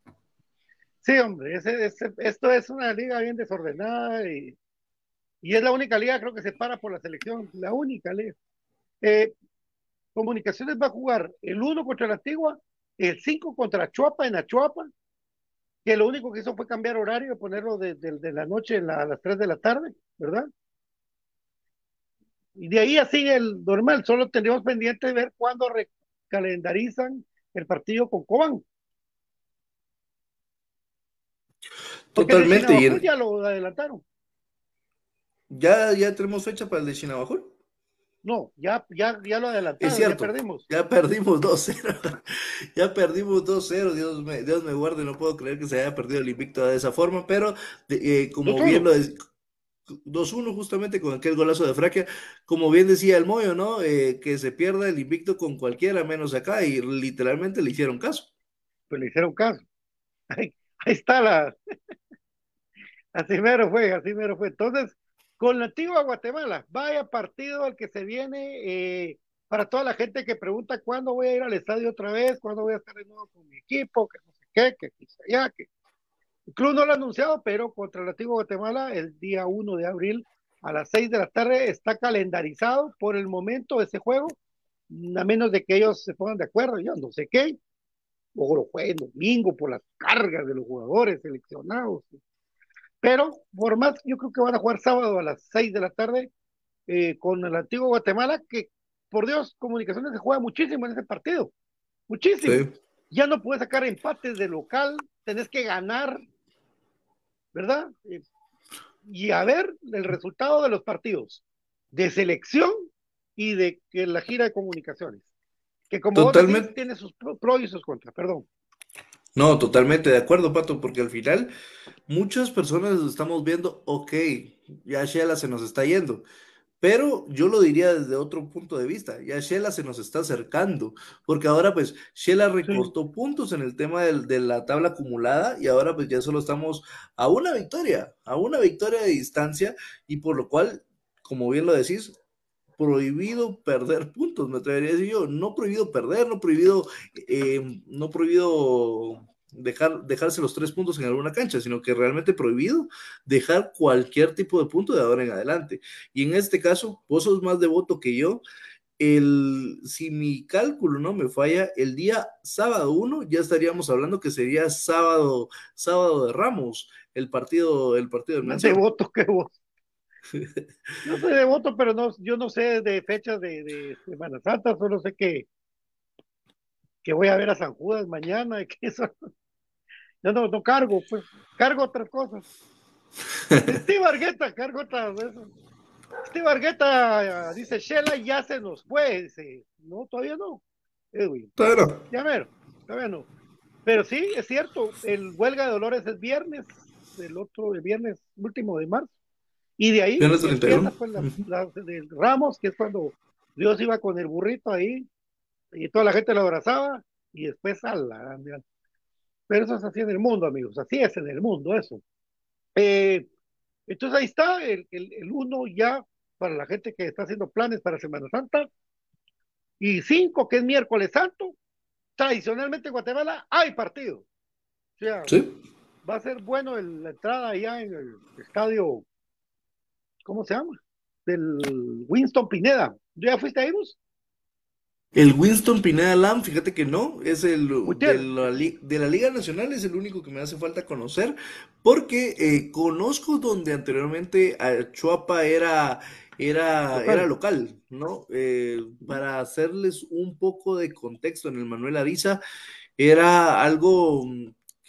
Sí, hombre, ese, ese- esto es una liga bien desordenada y, y es la única liga, creo que se para por la selección, la única liga. Eh, Comunicaciones va a jugar el 1 contra la Antigua, el 5 contra Chuapa en Achuapa, que lo único que hizo fue cambiar horario, ponerlo de, de- de la noche la- a las 3 de la tarde, ¿verdad? Y de ahí así el normal, solo tendríamos pendiente de ver cuándo recalendarizan el partido con Cobán. Porque el de Totalmente. Y en- ya lo adelantaron. Ya, ya tenemos fecha para el de Chinabajul. No, ya, ya, ya lo cierto. ya perdimos. Ya perdimos 2-0. Ya perdimos 2-0. Dios me, Dios me guarde. No puedo creer que se haya perdido el invicto de esa forma. Pero eh, como 2-1. bien lo decía. 2-1 justamente con aquel golazo de Fraquia. Como bien decía el Moyo, ¿no? Eh, que se pierda el invicto con cualquiera menos acá. Y literalmente le hicieron caso. Pues le hicieron caso. Ahí, ahí está la. Así mero fue, así mero fue. Entonces, con la antigua Guatemala, vaya partido al que se viene. eh, para toda la gente que pregunta cuándo voy a ir al estadio otra vez, cuándo voy a estar de nuevo con mi equipo, que no sé qué, que allá, que. El club no lo ha anunciado, pero contra la antigua Guatemala, el día 1 de abril a las 6 de la tarde está calendarizado por el momento ese juego, a menos de que ellos se pongan de acuerdo, yo no sé qué, o lo jueguen domingo por las cargas de los jugadores seleccionados. Pero por más, yo creo que van a jugar sábado a las 6 de la tarde eh, con el antiguo Guatemala, que por Dios, Comunicaciones se juega muchísimo en ese partido. Muchísimo. Sí. Ya no puedes sacar empates de local, tenés que ganar, ¿verdad? Eh, y a ver el resultado de los partidos de selección y de que la gira de comunicaciones. Que como Totalmente. decís, tiene sus pro- pros y sus contras, perdón. No, totalmente de acuerdo, Pato, porque al final muchas personas estamos viendo, ok, ya Shela se nos está yendo, pero yo lo diría desde otro punto de vista, ya Shela se nos está acercando, porque ahora pues Shela recortó puntos en el tema del- de la tabla acumulada y ahora pues ya solo estamos a una victoria, a una victoria de distancia y por lo cual, como bien lo decís, prohibido perder puntos, me atrevería a decir yo, no prohibido perder, no prohibido, eh, no prohibido dejar, dejarse los tres puntos en alguna cancha, sino que realmente prohibido dejar cualquier tipo de punto de ahora en adelante. Y en este caso, vos sos más devoto que yo. El, si mi cálculo no me falla, el día sábado 1 ya estaríamos hablando que sería sábado, sábado de Ramos, el partido, el partido del Más devoto que vos. Yo soy devoto, pero no, yo no sé de fechas de, de Semana Santa, solo sé que, que voy a ver a San Judas mañana que eso. Yo no, no cargo, pues, cargo otras cosas. Steve Argueta, cargo otras esas. Steve Argueta dice, Shela ya se nos fue. Dice, no, todavía no. Edwin, no. ya ver, todavía no. Pero sí, es cierto, el huelga de Dolores es viernes, el otro, el viernes último de marzo. Y de ahí Viernes empieza 31. pues, la, la de Ramos, que es cuando Dios iba con el burrito ahí y toda la gente lo abrazaba y después a la grande. Pero eso es así en el mundo, amigos, así es en el mundo eso. Eh, entonces ahí está el, el, el uno ya para la gente que está haciendo planes para Semana Santa. Y cinco, que es miércoles santo, tradicionalmente en Guatemala hay partido. O sea, Sí. va a ser bueno el- la entrada allá en el estadio, ¿cómo se llama? Del Winston Pineda. ¿Tú ¿Ya fuiste ahí vos? El Winston Pineda Lam, fíjate que no, es el de la, li- de la Liga Nacional, es el único que me hace falta conocer, porque eh, conozco donde anteriormente a Chuapa era, era, Local. era local, ¿no? Eh, para hacerles un poco de contexto en el Manuel Ariza, era algo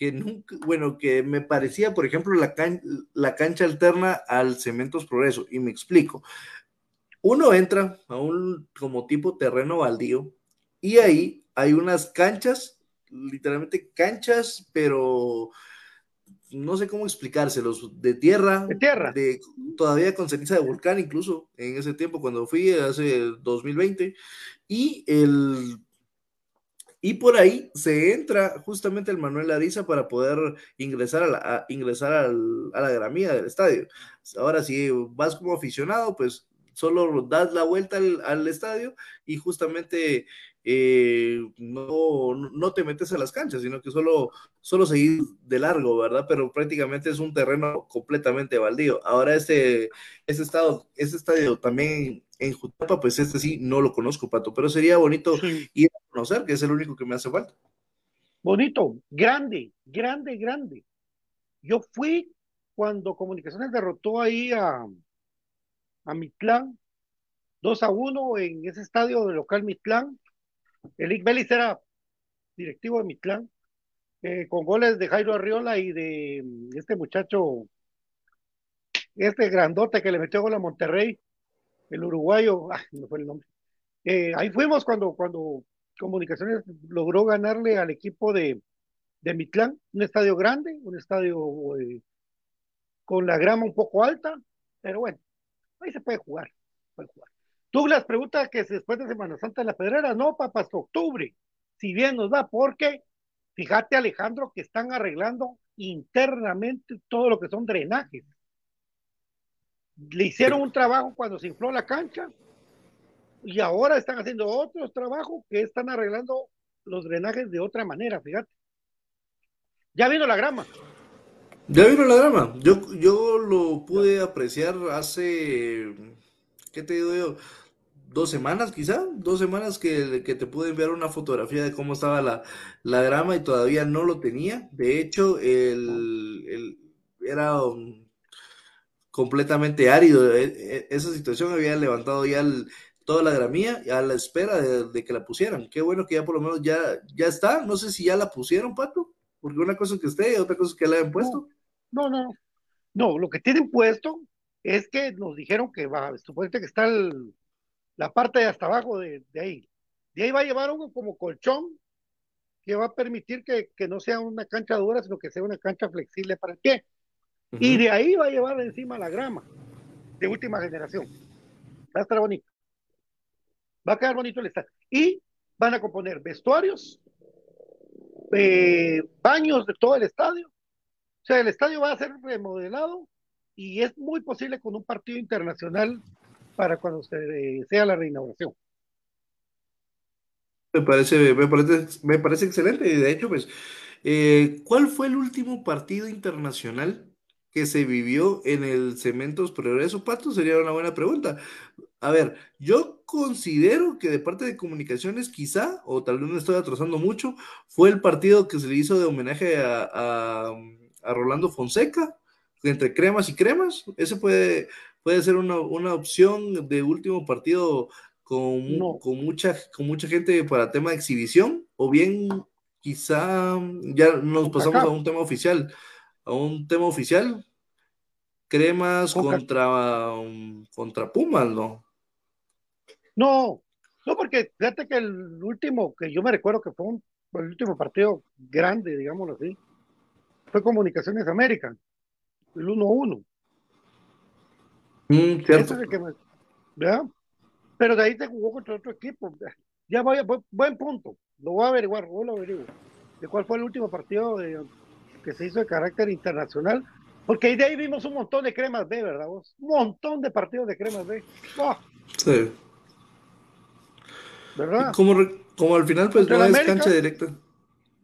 que nunca, bueno, que me parecía, por ejemplo, la, can- la cancha alterna al Cementos Progreso, y me explico. Uno entra a un como tipo terreno baldío y ahí hay unas canchas, literalmente canchas, pero no sé cómo explicárselos, de tierra, De tierra. de, todavía con ceniza de volcán incluso en ese tiempo cuando fui, hace el 2020, y el... Y por ahí se entra justamente el Manuel Ariza para poder ingresar a la, a ingresar al- a la gramía del estadio. Ahora, si vas como aficionado, pues solo das la vuelta al, al estadio y justamente eh, no, no te metes a las canchas, sino que solo, solo seguir de largo, ¿verdad? Pero prácticamente es un terreno completamente baldío. Ahora este, este, estado, este estadio también en Jutapa, pues este sí no lo conozco, Pato, pero sería bonito Sí. ir conocer, que es el único que me hace falta. Bonito, grande, grande, grande. Yo fui cuando Comunicaciones derrotó ahí a, a Mitlán, 2 a 1 en ese estadio de local Mitlán. El Ick Vélez era directivo de Mitlán, eh, con goles de Jairo Arriola y de mm, este muchacho, este grandote que le metió gol a Monterrey, el uruguayo, ay, no fue el nombre. Eh, ahí fuimos cuando, cuando Comunicaciones logró ganarle al equipo de, de Mitlán, un estadio grande, un estadio eh, con la grama un poco alta, pero bueno, ahí se puede jugar, puede jugar. Douglas pregunta que si después de Semana Santa en la Pedrera, no, papá, hasta octubre, si bien nos va, porque fíjate Alejandro que están arreglando internamente todo lo que son drenajes. Le hicieron un trabajo cuando se infló la cancha y ahora están haciendo otros trabajos que están arreglando los drenajes de otra manera, fíjate. Ya vino la grama. Ya vino la drama. Yo, yo lo pude apreciar hace, ¿qué te digo yo? Dos semanas quizá, dos semanas que, que te pude enviar una fotografía de cómo estaba la, la grama y todavía no lo tenía. De hecho, el, el- era completamente árido. E- e- Esa situación había levantado ya el- toda la gramía a la espera de, de que la pusieran. Qué bueno que ya por lo menos ya, ya está. No sé si ya la pusieron, Pato, porque una cosa es que esté, otra cosa es que la hayan puesto. No, no, no. No, lo que tienen puesto es que nos dijeron que va, supuestamente que está el- la parte de hasta abajo de, de ahí. De ahí va a llevar uno como colchón que va a permitir que, que no sea una cancha dura, sino que sea una cancha flexible para el pie. Y de ahí va a llevar encima la grama de última generación. Va a estar bonito. Va a quedar bonito el estadio. Y van a componer vestuarios, eh, baños de todo el estadio. O sea, el estadio va a ser remodelado y es muy posible con un partido internacional para cuando se, eh, sea la reinauguración. Me parece, me parece, me parece excelente. De hecho, pues, eh, ¿cuál fue el último partido internacional que se vivió en el Cementos Progreso, Pato? Sería una buena pregunta. A ver, yo considero que de parte de comunicaciones, quizá, o tal vez me estoy atrasando mucho, fue el partido que se le hizo de homenaje a, a- a Rolando Fonseca, entre cremas y cremas. Ese fue, puede ser una, una opción de último partido con, No. con, mucha, con mucha gente para tema de exhibición, o bien quizá ya nos pasamos a un tema oficial, a un tema oficial, cremas contra, um, contra Pumas, ¿no? No, no, porque fíjate que el último, que yo me recuerdo que fue un- el último partido grande, digámoslo así, fue Comunicaciones América, el 1-1. Mm, cierto. es el que me- ¿verdad? Pero de ahí se jugó contra otro equipo. Ya voy, voy- buen punto. Lo voy a averiguar, luego lo averiguo. ¿De cuál fue el último partido de- que se hizo de carácter internacional? Porque ahí de ahí vimos un montón de cremas B, ¿verdad vos? Un montón de partidos de cremas B. ¡Buah! Sí. ¿Verdad? Como, como al final, pues no es cancha directa.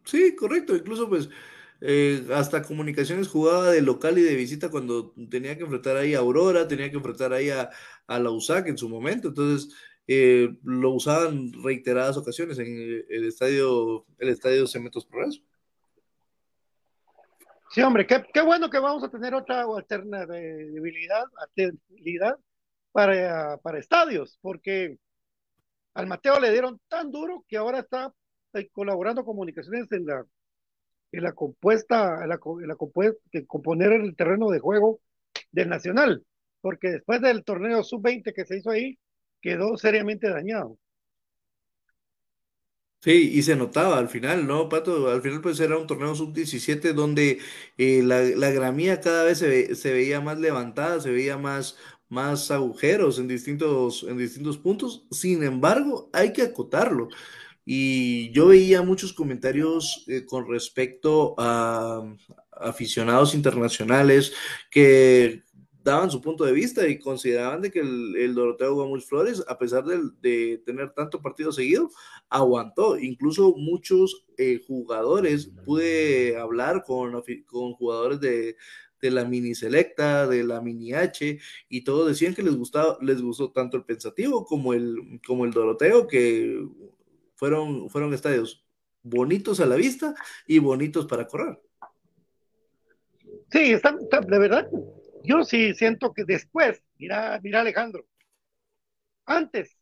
Sí, correcto. Incluso, pues, eh, hasta Comunicaciones jugaba de local y de visita cuando tenía que enfrentar ahí a Aurora, tenía que enfrentar ahí a, a la USAC en su momento. Entonces, eh, lo usaban reiteradas ocasiones en el, estadio, el estadio Cementos Progreso. Sí, hombre, qué, qué bueno que vamos a tener otra alternabilidad, alternabilidad para, para estadios, porque al Mateo le dieron tan duro que ahora está eh, colaborando comunicaciones en la, en la compuesta, en la, en la compuesta, que componer el terreno de juego del Nacional, porque después del torneo sub-20 que se hizo ahí, quedó seriamente dañado. Sí, y se notaba al final, ¿no, Pato? Al final pues era un torneo sub-17 donde eh, la, la gramía cada vez se, se veía más levantada, se veía más, más agujeros en distintos, en distintos puntos. Sin embargo, hay que acotarlo. Y yo veía muchos comentarios eh, con respecto a aficionados internacionales que daban su punto de vista y consideraban de que el, Doroteo Gómez Flores, a pesar del- de, tener tanto partido seguido, aguantó. Incluso muchos eh, jugadores, pude hablar con, con jugadores de, de la mini selecta, de la mini H, y todos decían que les gustaba, les gustó tanto el pensativo como el, como el Doroteo, que fueron, fueron estadios bonitos a la vista y bonitos para correr. Sí, está, está- de verdad, yo sí siento que después, mira, mira Alejandro, antes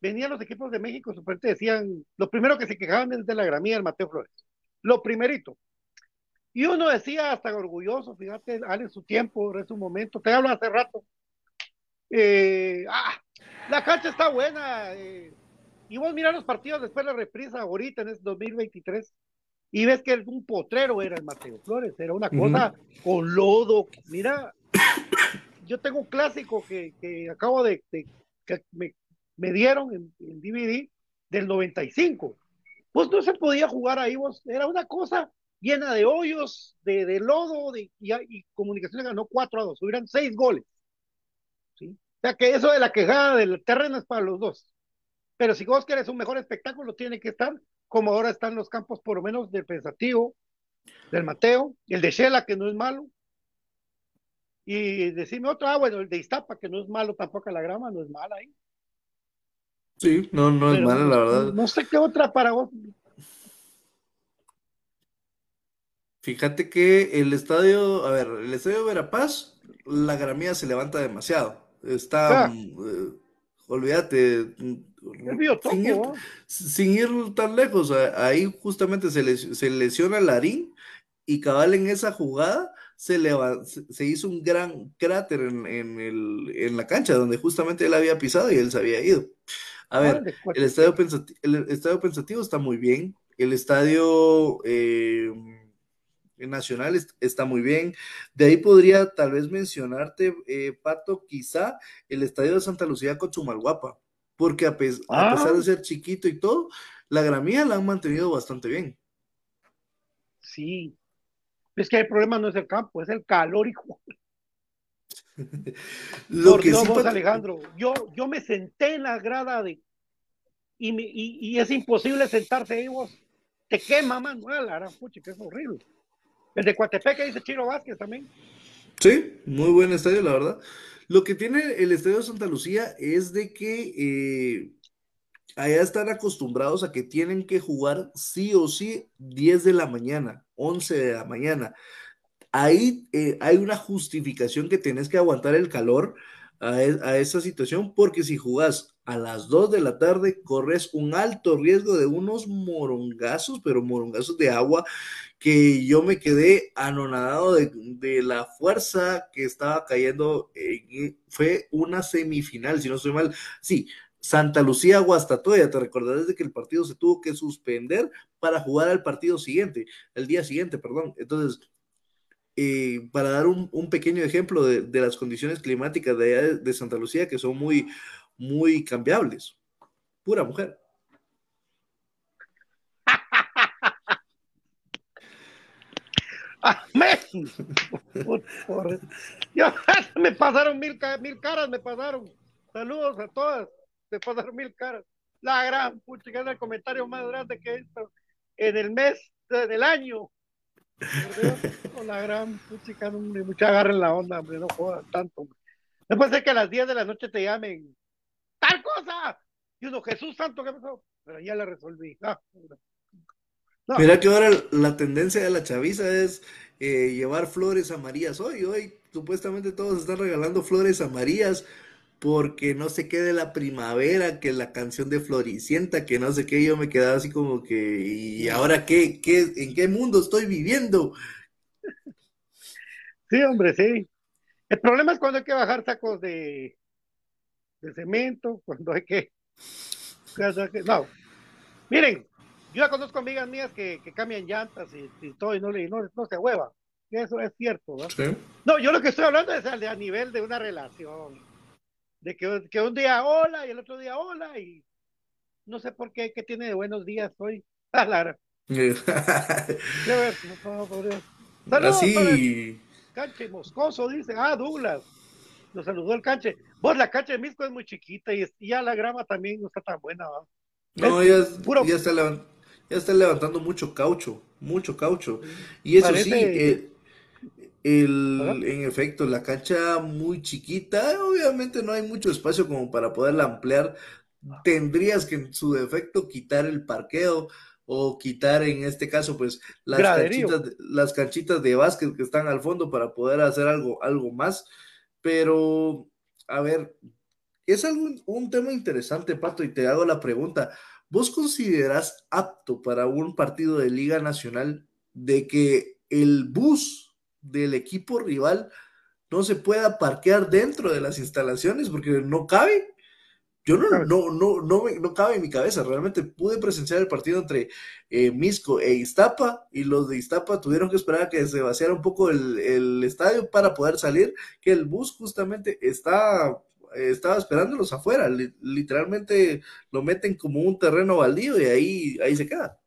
venían los equipos de México, supuestamente decían, lo primero que se quejaban es de la gramía del Mateo Flores, lo primerito. Y uno decía hasta orgulloso, fíjate, en su tiempo, en su momento, te hablo hace rato. eh, ah, la cancha está buena. eh, y vos mirás los partidos después de la reprisa, ahorita en este 2023, y ves que un potrero era el Mateo Flores, era una cosa con lodo. Mira, yo tengo un clásico que, que acabo de, de- que me, me dieron en, en DVD del 95. Pues no se podía jugar ahí, vos, era una cosa llena de hoyos, de, de lodo, de, y, y Comunicaciones ganó 4 a 2, hubieran 6 goles. ¿sí? O sea que eso de la quejada del terreno es para los dos. Pero si vos querés un mejor espectáculo, tiene que estar como ahora están los campos, por lo menos del Pensativo, del Mateo, el de Shela, que no es malo. Y decirme otro, ah, bueno, el de Iztapa, que no es malo tampoco, la grama no es mala ahí. Sí, no, no es mala, la verdad. No sé qué otra para vos. Fíjate que el estadio, a ver, el estadio de Verapaz, la gramía se levanta demasiado. Está, Ah. mm, eh, olvídate, mm, sin ir, ¿no? sin ir tan lejos, ahí justamente se, les- se lesiona Larín y cabal en esa jugada se, leva- se, se hizo un gran cráter en, en el, en la cancha donde justamente él había pisado y él se había ido. A ver, el estadio, pensati- el estadio pensativo está muy bien. El estadio eh, nacional est- está muy bien. De ahí podría tal vez mencionarte, eh, Pato, quizá el estadio de Santa Lucía con Chumalguapa, porque a, pes- a Ah. pesar de ser chiquito y todo, la gramía la han mantenido bastante bien. Sí. Es que el problema no es el campo, es el calor, hijo. Lo Por que sí, vos, Pato- Alejandro, yo, yo me senté en la grada de y, me- y, y es imposible sentarse ahí vos. Te quema, mano. Ah, la gran pucha, que es horrible. El de Coatepec que dice Chiro Vázquez también. Sí, muy buen estadio, la verdad. Lo que tiene el estadio de Santa Lucía es de que eh, allá están acostumbrados a que tienen que jugar sí o sí 10 de la mañana, 11 de la mañana. ahí eh, hay una justificación que tenés que aguantar el calor a, e- a esa situación, porque si jugás a las 2 de la tarde, corres un alto riesgo de unos morongazos, pero morongazos de agua, que yo me quedé anonadado de, de la fuerza que estaba cayendo. en- fue una semifinal, si no estoy mal. Sí, Santa Lucía Guastatoya, te recordarás de que el partido se tuvo que suspender para jugar al partido siguiente, el día siguiente, perdón. Entonces, eh, para dar un, un pequeño ejemplo de, de las condiciones climáticas de, allá de, de Santa Lucía, que son muy, muy cambiables. Pura mujer. Amén. Me pasaron mil, mil caras, me pasaron. Saludos a todas. Me pasaron mil caras. La gran puchica es el comentario más grande que he en el mes de- del año. Dios, la gran puchica, hombre, mucha agarren la onda, hombre, no jodan tanto. hombre. No puede que a las 10 de la noche te llamen tal cosa. Y uno, Jesús Santo, ¿qué pasó? Pero ya la resolví. No. Mira que ahora la tendencia de la chaviza es eh, llevar flores amarillas. Hoy, hoy, supuestamente todos están regalando flores amarillas porque no sé qué de la primavera, que la canción de Floricienta, que no sé qué, yo me quedaba así como que, ¿y ahora qué, qué, en qué mundo estoy viviendo? Sí, hombre, sí. El problema es cuando hay que bajar sacos de, de cemento, cuando hay que, que- No. Miren, yo ya conozco amigas mías que, que cambian llantas y, y todo y no, le, no, no se hueva. Eso es cierto, ¿no? Sí. No, yo lo que estoy hablando es a, a nivel de una relación. De que, que un día hola y el otro día hola y no sé por qué, qué tiene de buenos días hoy. Ah, la- qué ver, no, no, por Dios. Saludos Así, Canche Moscoso, dice. Ah, Douglas. Lo saludó el canche. Vos, la cancha de Misco es muy chiquita y, ya la grama también no está tan buena. ¿va? no, Es ya, puro- ya está levan- ya está levantando mucho caucho, mucho caucho. Y eso sí, eh, el, Ajá. en efecto, la cancha muy chiquita, obviamente no hay mucho espacio como para poderla ampliar. Tendrías que en su defecto quitar el parqueo o quitar en este caso pues las Graderío. canchitas, las canchitas de básquet que están al fondo para poder hacer algo, algo más. Pero, a ver, es algo, un tema interesante, Pato, y te hago la pregunta. ¿Vos considerás apto para un partido de Liga Nacional de que el bus del equipo rival no se pueda parquear dentro de las instalaciones porque no cabe? Yo no, Cabe. no, no, no, me- no cabe en mi cabeza. Realmente pude presenciar el partido entre eh, Misco e Iztapa y los de Iztapa tuvieron que esperar a que se vaciara un poco el, el estadio para poder salir, que el bus justamente está, estaba esperándolos afuera. Li- literalmente lo meten como un terreno baldío y ahí, ahí se queda.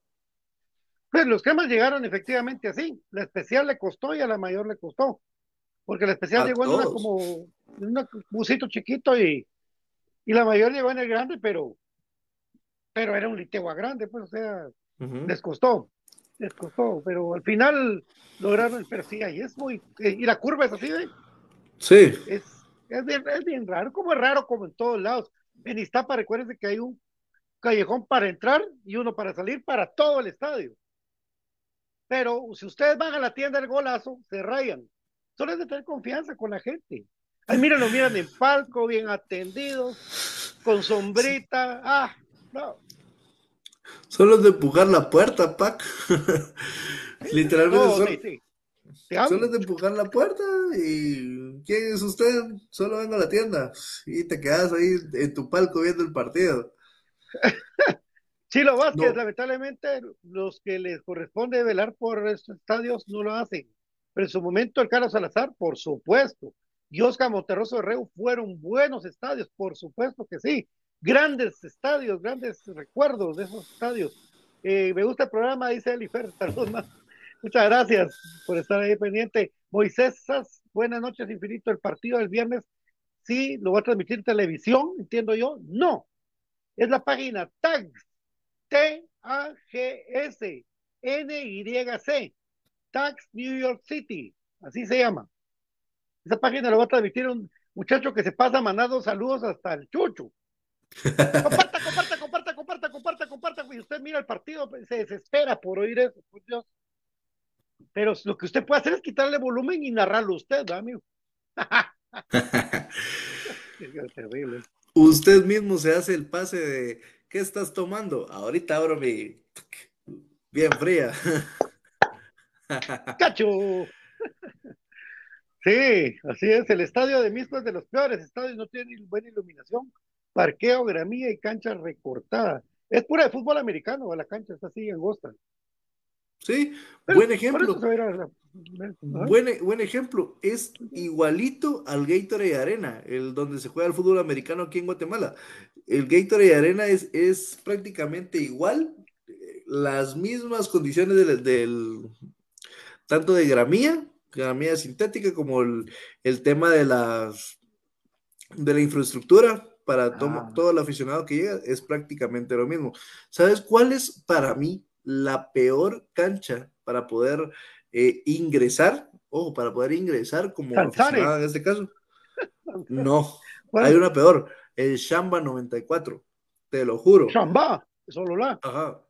Pues los cremas llegaron efectivamente así. La especial le costó y a la mayor le costó. Porque la especial A llegó en una todos. como en un busito chiquito y, y la mayor llegó en el grande, pero, pero era un litegua grande, pues, o sea, les costó, les costó, pero al final lograron, pero sí, ahí es muy, y la curva es así, ¿eh? Sí, es, es, bien, es bien raro, como es raro como en todos lados. En Iztapa, recuérdense que hay un callejón para entrar y uno para salir para todo el estadio. Pero si ustedes van a la tienda del golazo, se rayan. Solo es de tener confianza con la gente. Ay, miren, lo miran en palco, bien atendidos, con sombrita. Ah, no. solo es de empujar la puerta, Pac. Literalmente No, solo, sí, sí. Solo es de empujar la puerta y ¿quién es usted? Solo vengo a la tienda y te quedas ahí en tu palco viendo el partido. Chilo Vázquez, No. lamentablemente, los que les corresponde velar por estos estadios no lo hacen. Pero en su momento, el Carlos Salazar, por supuesto. Y Oscar Monterroso de Reu fueron buenos estadios, por supuesto que sí. Grandes estadios, grandes recuerdos de esos estadios. Eh, me gusta el programa, dice Elifer. Saludos. Muchas gracias por estar ahí pendiente. Moisés Sass, buenas noches, infinito. El partido del viernes, sí, lo va a transmitir en televisión, entiendo yo. No, es la página TAGS, T-A-G-S, N-Y-C, TAGS New York City, así se llama. Esa página lo va a transmitir un muchacho que se pasa mandando saludos hasta el chucho. Comparta, comparta, comparta, comparta, comparta, comparta. Y usted mira el partido, pues, se desespera por oír eso, por Dios. Pero lo que usted puede hacer es quitarle volumen y narrarlo usted, ¿verdad, amigo? Es terrible. Usted mismo se hace el pase de ¿qué estás tomando? Ahorita abro mi bien fría. ¡Cacho! Sí, así es. El estadio de Misco es de los peores estadios, no tiene buena iluminación, parqueo, gramilla y cancha recortada. Es pura de fútbol americano, la cancha está así angosta. Sí, Pero buen ejemplo. la-. Buen, buen ejemplo, es igualito al Gatorade Arena, el donde se juega el fútbol americano aquí en Guatemala. El Gatorade Arena es, es prácticamente igual, eh, las mismas condiciones del, del- tanto de gramía, gramía sintética, como el, el tema de las de la infraestructura para Ah. todo el aficionado que llega, es prácticamente lo mismo. ¿Sabes cuál es para mí la peor cancha para poder eh, ingresar? Ojo, para poder ingresar como Sansare. aficionado en este caso. No, hay una peor, el Shamba 94, te lo juro. Chamba, solo la. Ajá,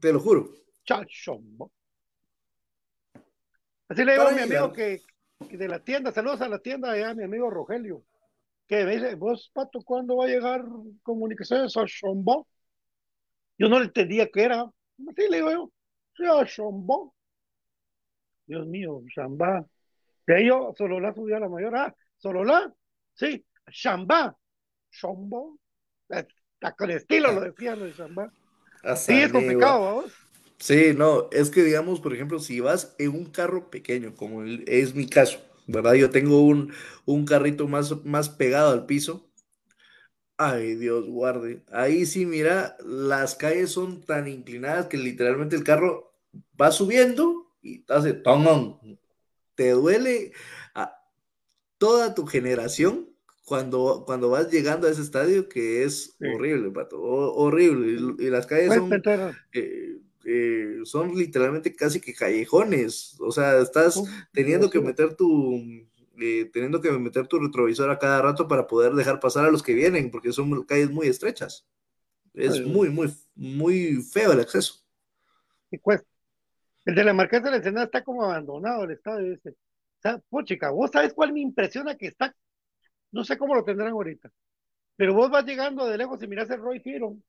te lo juro. Chachombo. Así le digo a mi amigo que, que de la tienda, saludos a la tienda allá, mi amigo Rogelio, que me dice, vos, Pato, ¿cuándo va a llegar comunicaciones a Chombo? Yo no le entendía qué era. Así le digo yo, sí, a Chombo. Dios mío, Chamba. De ahí yo, solo la subí a la mayor. Ah, solo la, sí, Chamba, Chombo. Está con estilo lo decía lo de Chamba. Hasta Sí, es complicado, vamos. Sí, no, es que digamos, por ejemplo, si vas en un carro pequeño, como el- es mi caso, ¿verdad? Yo tengo un, un carrito más, más pegado al piso. Ay, Dios guarde. Ahí sí, mira, las calles son tan inclinadas que literalmente el carro va subiendo y te hace tonón. Te duele a toda tu generación cuando, cuando vas llegando a ese estadio que es Sí. horrible, pato, ho- horrible. Y, y las calles son eh, eh, son literalmente casi que callejones. O sea, estás teniendo que meter tu, eh, teniendo que meter tu retrovisor a cada rato para poder dejar pasar a los que vienen, porque son calles muy estrechas. Es muy, muy, muy feo el acceso. y cuesta. El de la Marquesa de la Ensenada está como abandonado el estadio ese. O sea, puchica, vos sabes cuál me impresiona que está. No sé cómo lo tendrán ahorita. Pero vos vas llegando de lejos y miras el Roy Firon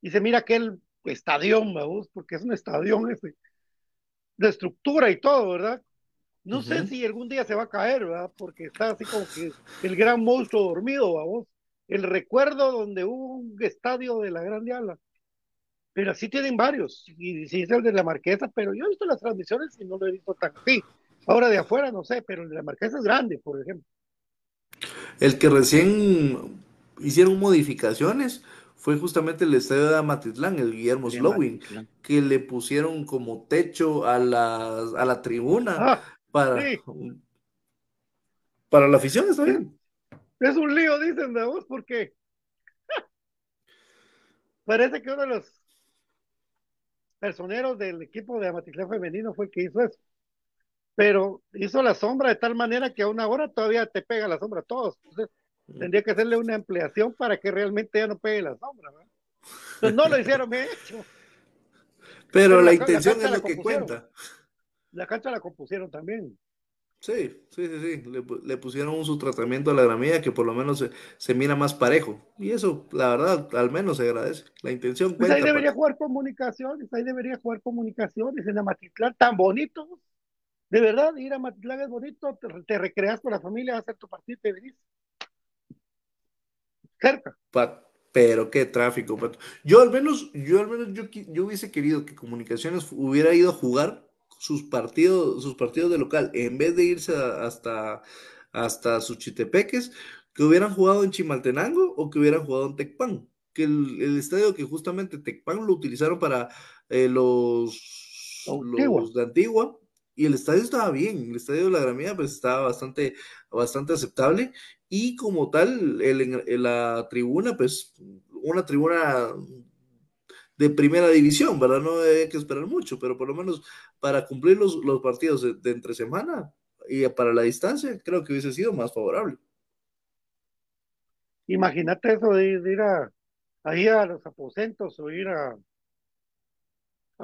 y se mira aquel estadión, vos, porque es un estadión ese. De estructura y todo, ¿verdad? No sé Ujú. si algún día se va a caer, ¿verdad? Porque está así como que el gran monstruo dormido, vamos. El recuerdo donde hubo un estadio de la Grande Ala. Pero así tienen varios. Y sí es el de la Marquesa, pero yo he visto las transmisiones y no lo he visto tan así. Ahora de afuera no sé, pero el de la Marquesa es grande, por ejemplo. El que recién hicieron modificaciones fue justamente el estadio de Amatitlán, el Guillermo Slowing, que le pusieron como techo a la, a la tribuna Ah, para, sí. para la afición, está bien. es un lío, dicen de vos, porque parece que uno de los personeros del equipo de Amatitlán femenino fue el que hizo eso. Pero hizo la sombra de tal manera que a una hora todavía te pega la sombra a todos. Entonces, tendría que hacerle una ampliación para que realmente ya no pegue la sombra. ¿verdad? Entonces, no lo hicieron bien hecho. Pero Pero la intención es lo que cuenta. La cancha la compusieron también. Sí, sí, sí, sí. Le, pu- le pusieron su tratamiento a la gramilla que por lo menos se, se mira más parejo. Y eso, la verdad, al menos se agradece. La intención Pues ahí cuenta. debería Pato. jugar comunicaciones, ahí debería jugar comunicaciones en Amatitlán, tan bonito. De verdad, ir a Amatitlán es bonito, te, te recreas con la familia, hacer tu partido y te venís. Cerca. Pa- pero qué tráfico, Pato. Yo al menos, yo al menos yo, yo hubiese querido que Comunicaciones hubiera ido a jugar sus partidos, sus partidos de local, en vez de irse a- hasta, hasta Suchitepeques, que hubieran jugado en Chimaltenango o que hubieran jugado en Tecpan. Que el, el estadio que justamente Tecpan lo utilizaron para eh, los, los de Antigua. Y el estadio estaba bien, el estadio de la Gramilla pues estaba bastante, bastante aceptable y como tal, el, en la tribuna, pues una tribuna de primera división, ¿verdad? No hay que esperar mucho, pero por lo menos para cumplir los, los partidos de, entre semana y para la distancia, creo que hubiese sido más favorable. Imagínate eso de, de ir a, ahí a los aposentos o ir a,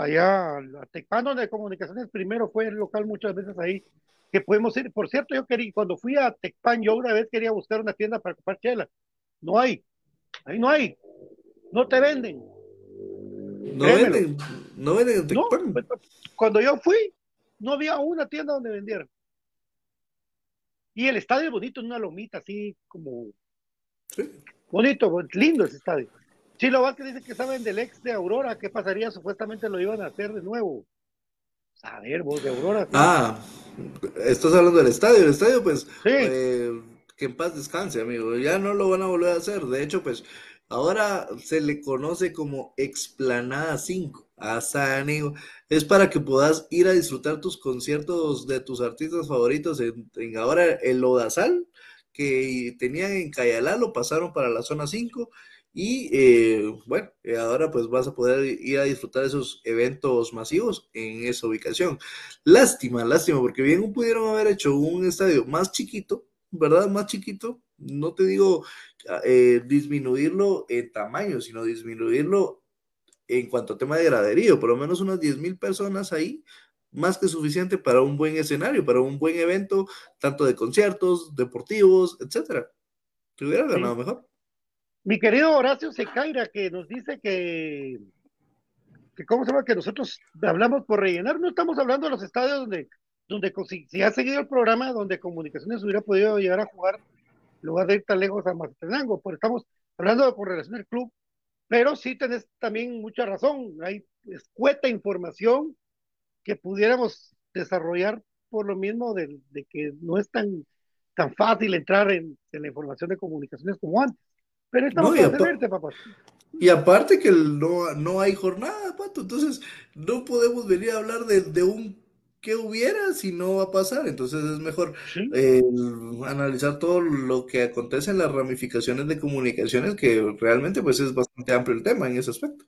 allá a Tecpan, donde Comunicaciones primero fue el local muchas veces ahí, que podemos ir. Por cierto, yo quería, cuando fui a Tecpan, yo una vez quería buscar una tienda para comprar chela. No hay, ahí no hay, no te venden. No Créemelo. venden, no venden en No, Tecpan. cuando yo fui, no había una tienda donde vendieran. Y el estadio es bonito, en una lomita así como Sí. bonito, bon- lindo ese estadio. Chilo Vázquez dice que saben del ex de Aurora, ¿qué pasaría? Supuestamente lo iban a hacer de nuevo. A ver, vos de Aurora. sí. Ah, estás hablando del estadio. El estadio, pues, Sí. eh, que en paz descanse, amigo. Ya no lo van a volver a hacer. De hecho, pues, ahora se le conoce como Explanada 5. Hasta, amigo. Es para que puedas ir a disfrutar tus conciertos de tus artistas favoritos en, en ahora el Lodazal, que tenían en Cayalá, lo pasaron para la zona 5. Y eh, bueno, eh, ahora pues vas a poder ir a disfrutar esos eventos masivos en esa ubicación. Lástima, lástima, porque bien pudieron haber hecho un estadio más chiquito, ¿verdad? Más chiquito. No te digo eh, disminuirlo en tamaño, sino disminuirlo en cuanto a tema de graderío, por lo menos unas 10 mil personas ahí, más que suficiente para un buen escenario, para un buen evento, tanto de conciertos, deportivos, etcétera. Te hubiera ganado Sí. mejor. Mi querido Horacio Secaira, que nos dice que, que ¿cómo se llama? Que nosotros hablamos por rellenar, no estamos hablando de los estadios donde, donde si, ha seguido el programa, donde Comunicaciones hubiera podido llegar a jugar, lugar de ir tan lejos a Mazatenango, pero estamos hablando de con relación al club, pero sí tenés también mucha razón, hay escueta información que pudiéramos desarrollar por lo mismo de, que no es tan, tan fácil entrar en, en la información de comunicaciones como antes. Pero estamos No, para servirte, papá. Y aparte que no, no hay jornada, Pato, entonces no podemos venir a hablar de, de un qué hubiera si no va a pasar, entonces es mejor Sí. eh, analizar todo lo que acontece en las ramificaciones de comunicaciones, que realmente pues es bastante amplio el tema en ese aspecto.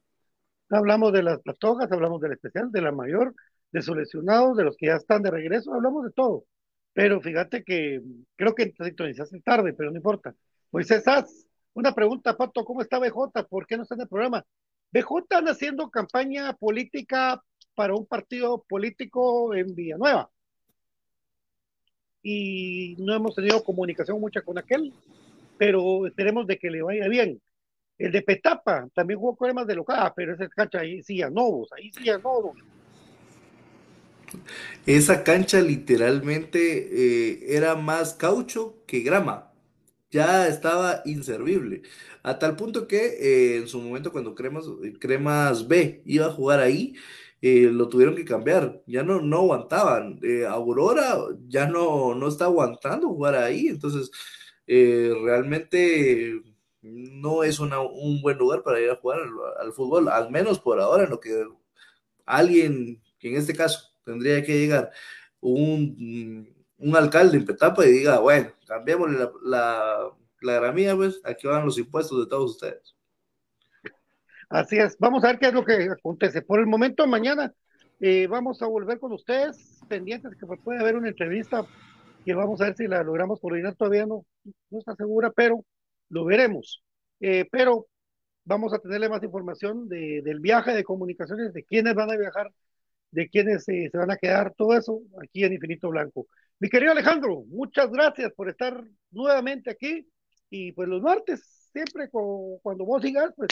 Hablamos de las patojas, hablamos del especial, de la mayor, de sus lesionados, de los que ya están de regreso, hablamos de todo. Pero fíjate que creo que te sintonizaste tarde, pero no importa. Moisés Sass, una pregunta, Pato, ¿cómo está BJ? ¿Por qué no está en el programa? BJ anda haciendo campaña política para un partido político en Villanueva. Y no hemos tenido comunicación mucha con aquel, pero esperemos de que le vaya bien. El de Petapa también jugó más de local, pero ese cancha ahí sí a novos, ahí sí a novos. Esa cancha literalmente eh, era más caucho que grama. Ya estaba inservible. A tal punto que eh, en su momento cuando Cremas, Cremas B iba a jugar ahí, eh, lo tuvieron que cambiar. Ya no, no aguantaban. Eh, Aurora ya no, no está aguantando jugar ahí. Entonces, eh, realmente no es un buen lugar para ir a jugar al, al fútbol. Al menos por ahora, en lo que alguien, que en este caso tendría que llegar un, un alcalde en Petapa y diga, bueno, cambiémosle la, la, la gramilla, pues aquí van los impuestos de todos ustedes. Así es, vamos a ver qué es lo que acontece. Por el momento, mañana eh, vamos a volver con ustedes, pendientes que puede haber una entrevista que vamos a ver si la logramos coordinar, todavía no, no está segura, pero lo veremos. Eh, pero vamos a tenerle más información de, del viaje de comunicaciones, de quiénes van a viajar, de quiénes eh, se van a quedar, todo eso aquí en Infinito Blanco. Mi querido Alejandro, muchas gracias por estar nuevamente aquí y pues los martes, siempre cu- cuando vos sigas, pues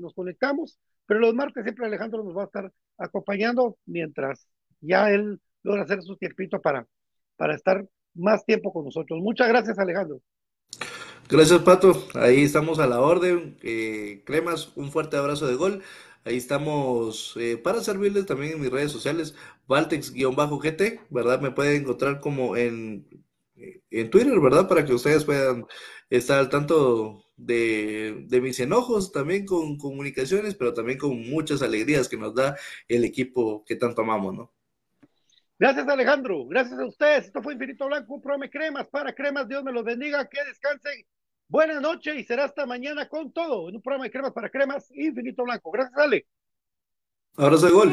nos conectamos, pero los martes siempre Alejandro nos va a estar acompañando mientras ya él logra hacer su tiempito para, para estar más tiempo con nosotros. Muchas gracias Alejandro. Gracias, Pato. Ahí estamos a la orden. Eh, Cremas, un fuerte abrazo de gol. Ahí estamos eh, para servirles también en mis redes sociales, Valtex-GT, ¿verdad? Me pueden encontrar como en, en Twitter, ¿verdad? Para que ustedes puedan estar al tanto de, de mis enojos, también con comunicaciones, pero también con muchas alegrías que nos da el equipo que tanto amamos, ¿no? Gracias Alejandro, gracias a ustedes. Esto fue Infinito Blanco, un programa de cremas para cremas. Dios me los bendiga, que descansen. Buenas noches y será hasta mañana con todo en un programa de cremas para cremas Infinito Blanco. Gracias Ale. Abrazo de gol.